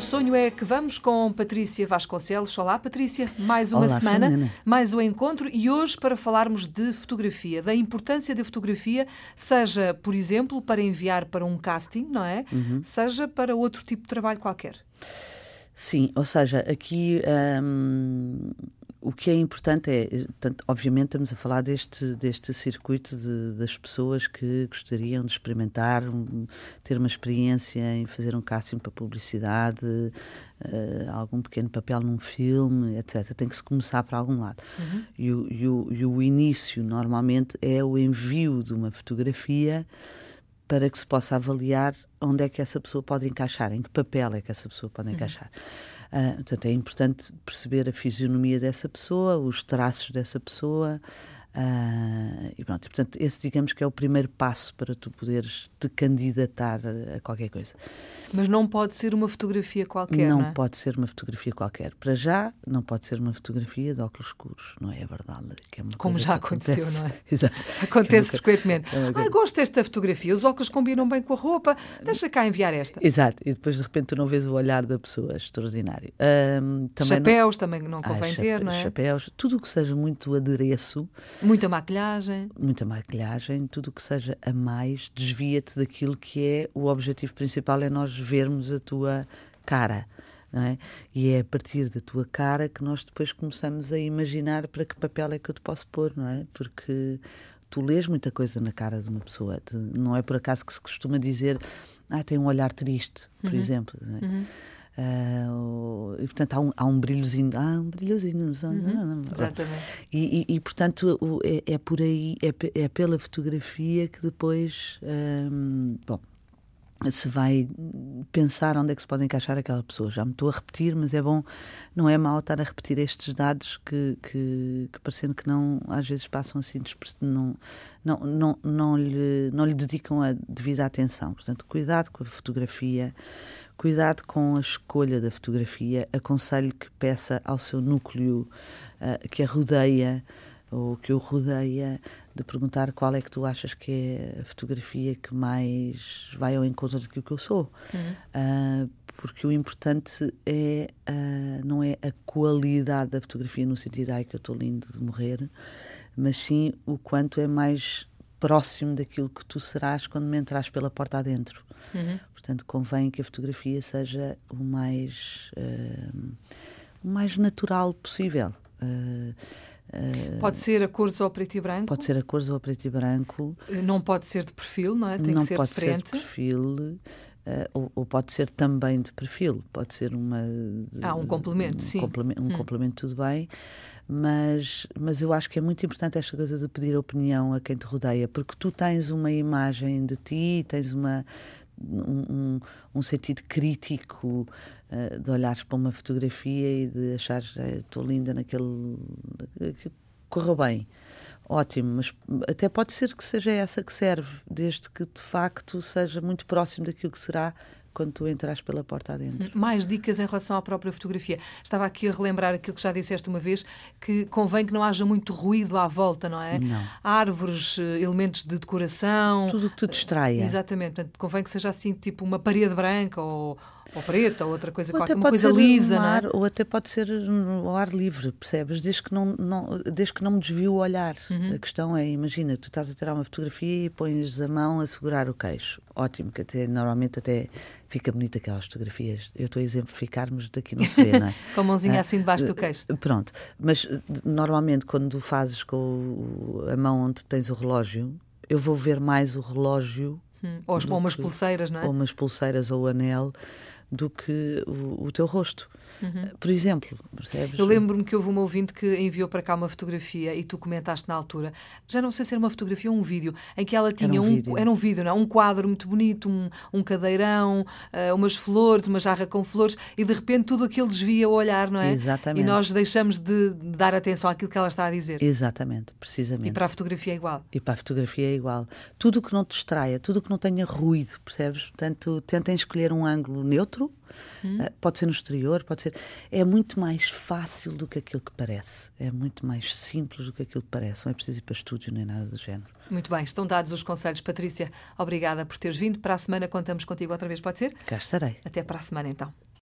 no Sonho é que vamos com Patrícia Vasconcelos. Olá, Patrícia. Mais uma Olá, semana, Filomena. mais um encontro e hoje para falarmos de fotografia, da importância da fotografia, seja, por exemplo, para enviar para um casting, não é? Uhum. Seja para outro tipo de trabalho qualquer. Sim, ou seja, aqui hum, o que é importante é, portanto, obviamente estamos a falar deste, deste circuito de, das pessoas que gostariam de experimentar, um, ter uma experiência em fazer um casting para publicidade, eh, algum pequeno papel num filme, etc. Tem que se começar por algum lado. E, o, e o- e o início, normalmente, é o envio de uma fotografia para que se possa avaliar onde é que essa pessoa pode encaixar, em que papel é que essa pessoa pode encaixar. Ah, portanto, é importante perceber a fisionomia dessa pessoa, os traços dessa pessoa. Ah, e pronto, e, portanto, esse digamos que é o primeiro passo para tu poderes te candidatar a, qualquer coisa. Mas não pode ser uma fotografia qualquer, não, não é? pode ser uma fotografia qualquer. Para já, não pode ser uma fotografia de óculos escuros, não é verdade? Que é uma Como já aconteceu, acontece. não é? Exato. Acontece é frequentemente. é Ah, gosto desta fotografia, os óculos combinam bem com a roupa, deixa cá enviar esta. Exato, e depois de repente tu não vês o olhar da pessoa, extraordinário. Ahm, também não- Chapéus também não Ah, convém chape- ter, não é? Chapéus, tudo o que seja muito adereço, Muita maquilhagem. muita maquilhagem, tudo o que seja a mais, desvia-te daquilo que é o objetivo principal, é nós vermos a tua cara. Não é? E é a partir da tua cara que nós depois começamos a imaginar para que papel é que eu te posso pôr, não é? Porque tu lês muita coisa na cara de uma pessoa. Não é por acaso que se costuma dizer, ah, tem um olhar triste, por exemplo. não é? Ah, o- e portanto há um, há um brilhozinho, ah, um brilhozinho nos olhos. Exatamente. E, e- e, portanto o- é, é por aí, é, é pela fotografia que depois, hum, bom, se vai pensar onde é que se pode encaixar aquela pessoa. Já me estou a repetir, mas é bom, não é mau estar a repetir estes dados que, que, que parecendo que não, às vezes passam assim, não, não, não, não, lhe, não lhe dedicam a devida atenção. Portanto, cuidado com a fotografia, cuidado com a escolha da fotografia. Aconselho que peça ao seu núcleo ah, que a rodeia ou que o rodeia de perguntar qual é que tu achas que é a fotografia que mais vai ao encontro daquilo que eu sou. Ah, porque o importante é ah, não é a qualidade da fotografia no sentido ai que eu estou lindo de morrer, mas sim o quanto é mais próximo daquilo que tu serás quando me entras pela porta adentro. Portanto, convém que a fotografia seja o mais ah, o mais natural possível. Ah, Pode ser a cores ou preto e branco. Pode ser a cores ou a preto e branco. Não pode ser de perfil, não é? Tem não que ser pode de ser de frente. perfil. Eh, ou, ou pode ser também de perfil. Pode ser uma. Ah, um complemento, um sim. Hum. complemento, um complemento, tudo bem. Mas, mas eu acho que é muito importante esta coisa de pedir opinião a quem te rodeia, porque tu tens uma imagem de ti, tens uma, um, um, um sentido crítico eh, de olhares para uma fotografia e de achares "Eh, estou linda naquele. que correu bem. Ótimo, mas até pode ser que seja essa que serve, desde que de facto seja muito próximo daquilo que será quando tu entras pela porta adentro. Mais dicas em relação à própria fotografia. Estava aqui a relembrar aquilo que já disseste uma vez, que convém que não haja muito ruído à volta, não é? Não. Árvores, eh, elementos de decoração. Tudo o que te distraia. Exatamente. Portanto, convém que seja assim, tipo uma parede branca ou, ou preta ou outra coisa Ou qualquer, uma coisa lisa, no não é? ou até pode ser ao ar livre, percebes? Desde que não, não, desde que não me desvio o olhar. Uhum. A questão é, imagina, tu estás a tirar uma fotografia e pões a mão a segurar o queixo. Ótimo, que até, normalmente até fica bonito aquelas fotografias. Eu estou a exemplificar, mas daqui não se vê, não é? Com a mãozinha Ah, assim debaixo do queixo. Pronto, mas eh, normalmente quando fazes com a mão onde tens o relógio, eu vou ver mais o relógio Hum, ou umas pulseiras, não é? ou umas pulseiras ou o anel do que o, o teu rosto. Por exemplo, percebes? Uhum. Eu lembro-me que houve uma ouvinte que enviou para cá uma fotografia e tu comentaste na altura, já não sei se era uma fotografia ou um vídeo, em que ela tinha um um, vídeo. era um vídeo, não? um quadro muito bonito, um, um cadeirão, ah, umas flores, uma jarra com flores, e de repente tudo aquilo desvia o olhar, não é? Exatamente. E nós deixamos de dar atenção àquilo que ela está a dizer. Exatamente, E precisamente. para a fotografia é igual. E para a fotografia é igual. Tudo o que não te distraia, tudo o que não tenha ruído, percebes? Portanto, tentem escolher um ângulo neutro, eh, pode ser no exterior, pode ser. É muito mais fácil do que aquilo que parece. É muito mais simples do que aquilo que parece. Não é preciso ir para estúdio nem nada do género. Muito bem, estão dados os conselhos. Patrícia, obrigada por teres vindo. Para a semana contamos contigo outra vez, pode ser? Cá estarei. Até para a semana então.